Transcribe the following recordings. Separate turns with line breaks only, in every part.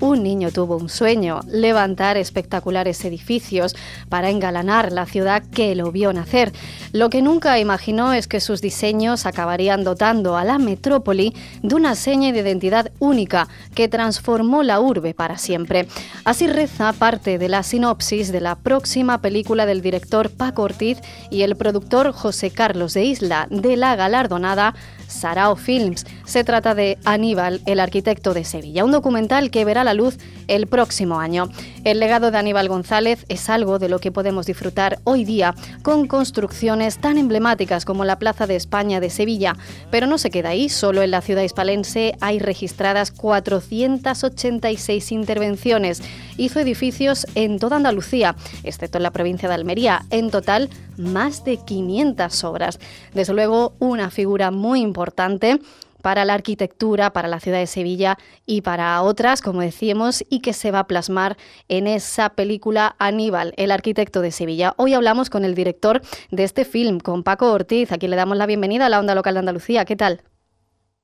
Un niño tuvo un sueño, levantar espectaculares edificios para engalanar la ciudad que lo vio nacer. Lo que nunca imaginó es que sus diseños acabarían dotando a la metrópoli de una seña de identidad única que transformó la urbe para siempre. Así reza parte de la sinopsis de la próxima película del director Paco Ortiz y el productor José Carlos de Isla de la galardonada Sarao Films. Se trata de Aníbal, el arquitecto de Sevilla, un documental que verá la luz el próximo año. El legado de Aníbal González es algo de lo que podemos disfrutar hoy día con construcciones tan emblemáticas como la Plaza de España de Sevilla. Pero no se queda ahí, solo en la ciudad hispalense hay registradas 486 intervenciones. Hizo edificios en toda Andalucía, excepto en la provincia de Almería. En total, más de 500 obras. Desde luego, una figura muy importante para la arquitectura, para la ciudad de Sevilla y para otras, como decíamos, y que se va a plasmar en esa película Aníbal, el arquitecto de Sevilla. Hoy hablamos con el director de este film, con Paco Ortiz, a quien le damos la bienvenida a la Onda Local de Andalucía. ¿Qué tal?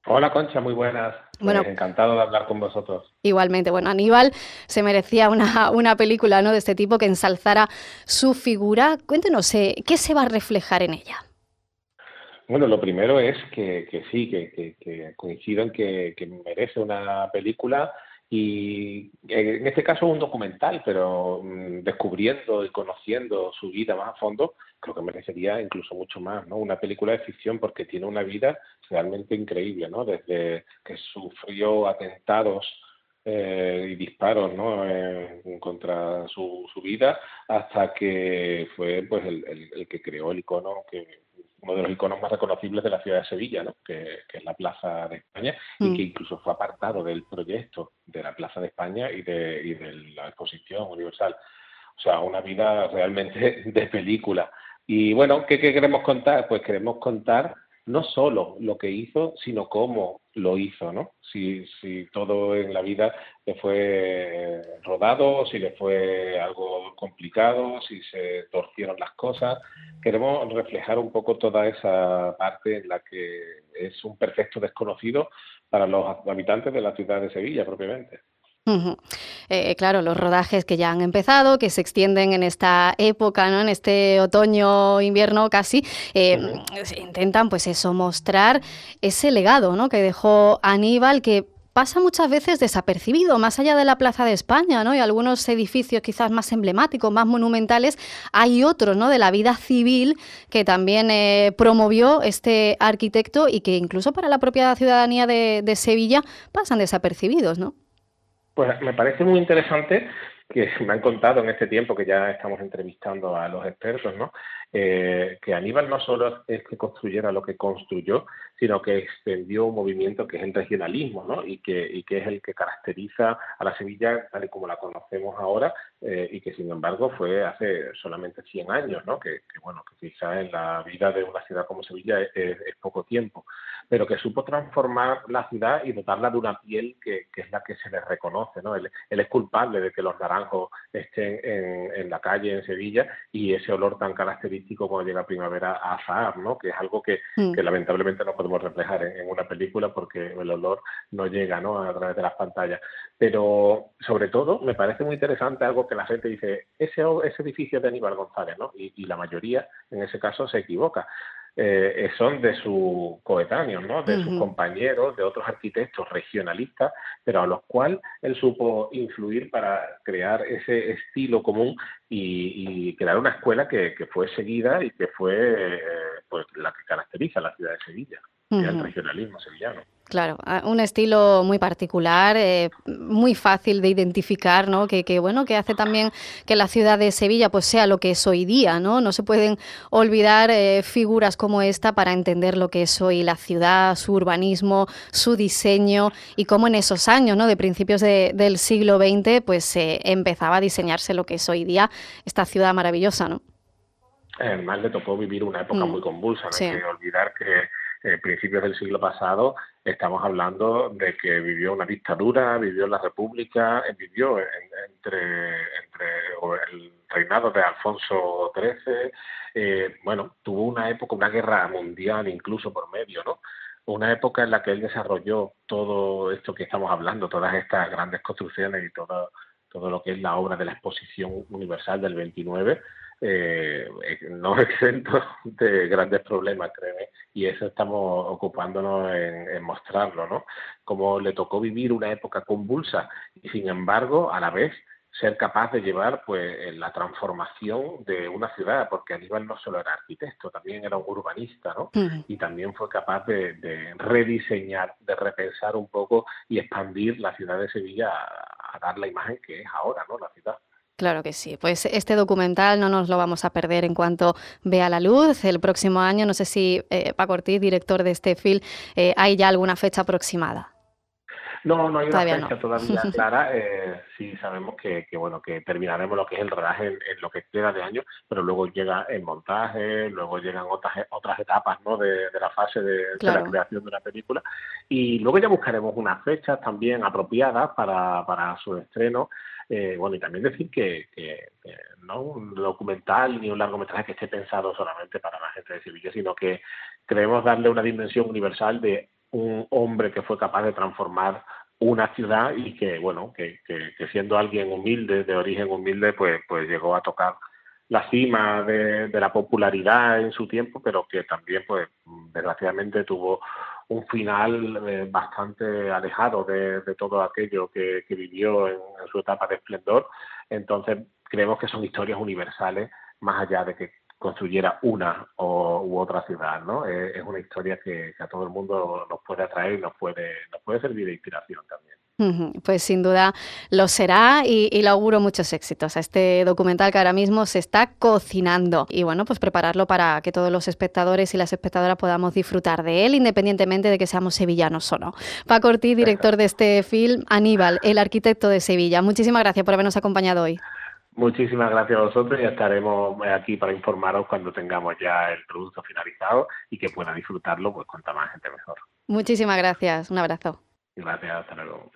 Hola Concha, muy buenas. Bueno, encantado de hablar con vosotros.
Igualmente, bueno, Aníbal se merecía una, una película ¿no? de este tipo que ensalzara su figura. Cuéntenos, eh, ¿qué se va a reflejar en ella?
Bueno, lo primero es que, sí, que, que, coincido en que, merece una película y en este caso un documental, pero mm, descubriendo y conociendo su vida más a fondo, creo que merecería incluso mucho más, ¿no? Una película de ficción porque tiene una vida realmente increíble, ¿no? Desde que sufrió atentados eh, y disparos ¿no? Eh, contra su, su, vida hasta que fue pues el, el, que creó el icono que uno de los iconos más reconocibles de la ciudad de Sevilla, ¿no? que, es la Plaza de España, y mm. que incluso fue apartado del proyecto de la Plaza de España y de, y de la exposición universal. O sea, una vida realmente de película. Y bueno, ¿qué, ¿qué, queremos contar? Pues queremos contar no solo lo que hizo, sino cómo lo hizo, ¿no? Si, si todo en la vida le fue rodado, si le fue algo complicado, si se torcieron las cosas. Queremos reflejar un poco toda esa parte en la que es un perfecto desconocido para los habitantes de la ciudad de Sevilla propiamente.
Eh, claro, los rodajes que ya han empezado, que se extienden en esta época, ¿no? en este otoño, invierno casi, eh, intentan pues eso, mostrar ese legado ¿no? que dejó Aníbal, que pasa muchas veces desapercibido, más allá de la Plaza de España, ¿no? Y algunos edificios quizás más emblemáticos, más monumentales, hay otros, ¿no? De la vida civil que también eh, promovió este arquitecto y que incluso para la propia ciudadanía de, de Sevilla pasan desapercibidos, ¿no?
Pues me parece muy interesante que me han contado en este tiempo que ya estamos entrevistando a los expertos, ¿no? Eh, que Aníbal no solo es que construyera lo que construyó, sino que extendió un movimiento que es el regionalismo, ¿no? Y que, y que es el que caracteriza a la Sevilla tal y como la conocemos ahora eh, y que sin embargo fue hace solamente 100 años, ¿no? Que, bueno, que quizá en la vida de una ciudad como Sevilla es, poco tiempo, pero que supo transformar la ciudad y dotarla de una piel que, es la que se le reconoce, ¿no? Él, es culpable de que los naranjos estén en, la calle en Sevilla y ese olor tan característico cuando llega primavera a azahar, ¿no? Que es algo que, mm. lamentablemente no podemos reflejar en, una película porque el olor no llega, ¿no? A través de las pantallas. Pero sobre todo me parece muy interesante algo que la gente dice, ese, ese edificio de Aníbal González, ¿no? Y, la mayoría en ese caso se equivoca. Eh, son de sus coetáneos, ¿no? de sus compañeros, de otros arquitectos regionalistas, pero a los cuales él supo influir para crear ese estilo común y, crear una escuela que, fue seguida y que fue eh, caracteriza a la ciudad de Sevilla, el regionalismo sevillano.
Claro, un estilo muy particular, eh, muy fácil de identificar, ¿no? Que, bueno, que hace también que la ciudad de Sevilla pues sea lo que es hoy día, ¿no? No se pueden olvidar eh, figuras como esta para entender lo que es hoy la ciudad, su urbanismo, su diseño y cómo en esos años, ¿no? De principios del siglo XX, pues se empezaba a diseñarse lo que es hoy día esta ciudad maravillosa, ¿no?
Además le tocó vivir una época mm, muy convulsa, no hay que olvidar que eh, principios del siglo pasado, estamos hablando de que vivió una dictadura, vivió la República, eh, vivió entre, entre el reinado de Alfonso XIII, eh, bueno, tuvo una época, una guerra mundial incluso por medio, ¿no? Una época en la que él desarrolló todo esto que estamos hablando, todas estas grandes construcciones y todo, todo lo que es la obra de la Exposición Universal del 29, eh, no exento de grandes problemas, créeme, y eso estamos ocupándonos en, mostrarlo, ¿no? Como le tocó vivir una época convulsa y sin embargo, a la vez, ser capaz de llevar pues la transformación de una ciudad, porque Aníbal no solo era arquitecto, también era un urbanista, ¿no? Y también fue capaz de, de, rediseñar, de repensar un poco y expandir la ciudad de Sevilla a, a dar la imagen que es ahora, ¿no? La ciudad.
Claro que sí. Pues este documental no nos lo vamos a perder en cuanto vea la luz. El próximo año, no sé si eh, Paco Ortiz, director de este film, eh, hay ya alguna fecha aproximada.
No, no hay una fecha todavía clara. Eh, sí sabemos que, bueno que terminaremos lo que es el rodaje en, lo que queda de año, pero luego llega el montaje, luego llegan otras otras etapas ¿no? de, la fase de, la creación de una película y luego ya buscaremos unas fechas también apropiadas para, para su estreno. Eh, bueno, y también decir que, no un documental ni un largometraje que esté pensado solamente para la gente de Sevilla, sino que queremos darle una dimensión universal de un hombre que fue capaz de transformar una ciudad y que, bueno, que, siendo alguien humilde, de origen humilde, pues, pues llegó a tocar la cima de, de, la popularidad en su tiempo, pero que también, pues, desgraciadamente tuvo un final eh, bastante alejado de, todo aquello que, vivió en, su etapa de esplendor. Entonces, creemos que son historias universales, más allá de que construyera una o, u otra ciudad, ¿no? Es, es una historia que, que, a todo el mundo nos puede atraer y nos puede, nos puede servir de inspiración también.
Pues sin duda lo será y, le auguro muchos éxitos a este documental que ahora mismo se está cocinando. Y bueno, pues prepararlo para que todos los espectadores y las espectadoras podamos disfrutar de él, independientemente de que seamos sevillanos o no. Paco Ortiz, director de este film, Aníbal, el arquitecto de Sevilla. Muchísimas gracias por habernos acompañado hoy.
Muchísimas gracias a vosotros y estaremos aquí para informaros cuando tengamos ya el producto finalizado y que pueda disfrutarlo pues cuanta más gente mejor.
Muchísimas gracias. Un abrazo.
Gracias, hasta luego.